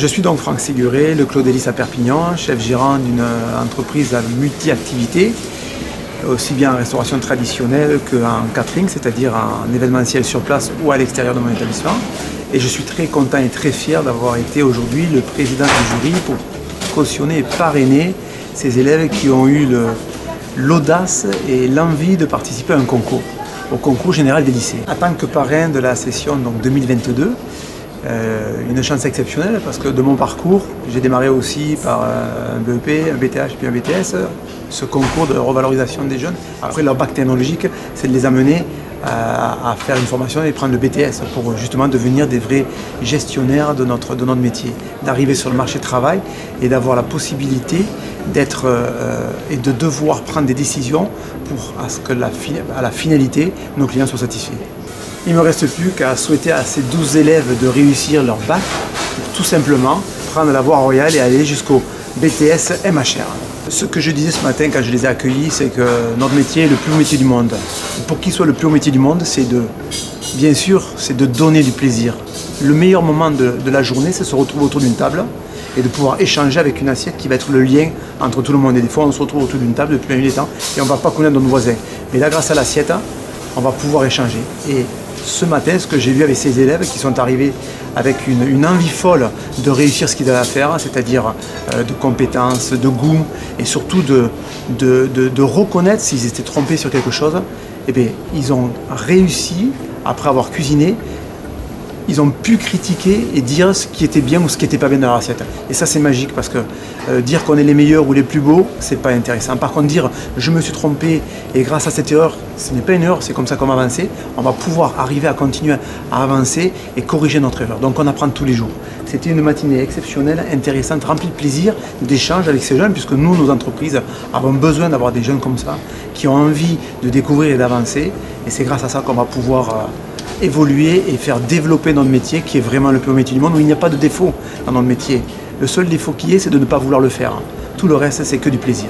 Je suis donc Franck Séguré, le Claude à Perpignan, chef gérant d'une entreprise à multi-activités, aussi bien en restauration traditionnelle qu'en catering, c'est-à-dire en événementiel sur place ou à l'extérieur de mon établissement. Et je suis très content et très fier d'avoir été aujourd'hui le président du jury pour cautionner et parrainer ces élèves qui ont eu l'audace et l'envie de participer à un concours, au concours général des lycées. En tant que parrain de la session donc, 2022, euh, une chance exceptionnelle parce que de mon parcours, j'ai démarré aussi par euh, un BEP, un BTH puis un BTS, ce concours de revalorisation des jeunes. Après leur bac technologique, c'est de les amener à, faire une formation et prendre le BTS pour justement devenir des vrais gestionnaires de notre, de métier, d'arriver sur le marché du travail et d'avoir la possibilité d'être euh, et de devoir prendre des décisions pour ce que à la finalité, nos clients soient satisfaits. Il ne me reste plus qu'à souhaiter à ces 12 élèves de réussir leur bac pour tout simplement prendre la voie royale et aller jusqu'au BTS MHR. Ce que je disais ce matin quand je les ai accueillis, c'est que notre métier est le plus haut métier du monde. pour qu'il soit le plus haut métier du monde, c'est de, bien sûr, c'est de donner du plaisir. Le meilleur moment de, la journée, c'est de se retrouver autour d'une table et de pouvoir échanger avec une assiette qui va être le lien entre tout le monde. Et des fois, on se retrouve autour d'une table depuis un minute temps et on ne va pas connaître nos voisins. Mais là, grâce à l'assiette, on va pouvoir échanger. Ce matin, ce que j'ai vu avec ces élèves qui sont arrivés avec une, envie folle de réussir ce qu'ils avaient à faire, c'est-à-dire euh, de compétences, de goût et surtout de, reconnaître s'ils étaient trompés sur quelque chose, eh bien, ils ont réussi, après avoir cuisiné, ils ont pu critiquer et dire ce qui était bien ou ce qui n'était pas bien dans la recette. Et ça, c'est magique parce que euh, dire qu'on est les meilleurs ou les plus beaux, c'est pas intéressant. Par contre, dire je me suis trompé et grâce à cette erreur, ce n'est pas une erreur, c'est comme ça qu'on va avancer, on va pouvoir arriver à continuer à avancer et corriger notre erreur. Donc, on apprend tous les jours. C'était une matinée exceptionnelle, intéressante, remplie de plaisir, d'échanges avec ces jeunes, puisque nous, nos entreprises, avons besoin d'avoir des jeunes comme ça, qui ont envie de découvrir et d'avancer. Et c'est grâce à ça qu'on va pouvoir. Euh, évoluer et faire développer notre métier qui est vraiment le plus haut métier du monde où il n'y a pas de défaut dans notre métier. Le seul défaut qui est, c'est de ne pas vouloir le faire. Tout le reste, c'est que du plaisir.